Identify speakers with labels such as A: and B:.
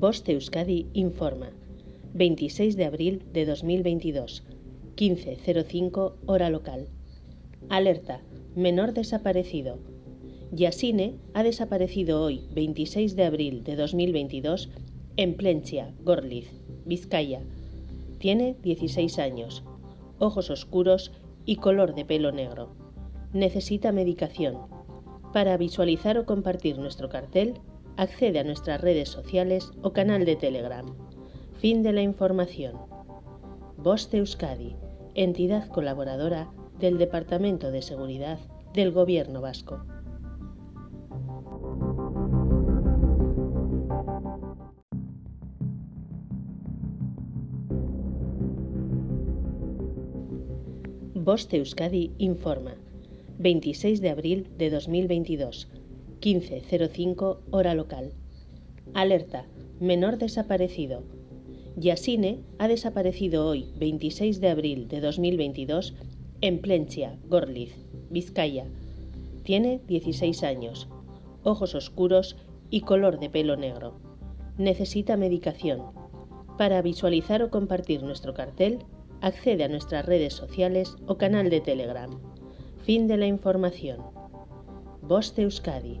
A: Voste Euskadi informa. 26 de abril de 2022. 15.05 hora local. Alerta. Menor desaparecido. Yasine ha desaparecido hoy, 26 de abril de 2022, en Plencia, Gorliz, Vizcaya. Tiene 16 años, ojos oscuros y color de pelo negro. Necesita medicación. Para visualizar o compartir nuestro cartel, accede a nuestras redes sociales o canal de Telegram. Fin de la información. Voz de Euskadi, entidad colaboradora del Departamento de Seguridad del Gobierno Vasco. Voz de Euskadi informa. 26 de abril de 2022. 15.05 hora local. Alerta. Menor desaparecido. Yasine ha desaparecido hoy, 26 de abril de 2022, en Plencia, Gorliz, Vizcaya. Tiene 16 años, ojos oscuros y color de pelo negro. Necesita medicación. Para visualizar o compartir nuestro cartel, accede a nuestras redes sociales o canal de Telegram. Fin de la información. Voz de Euskadi,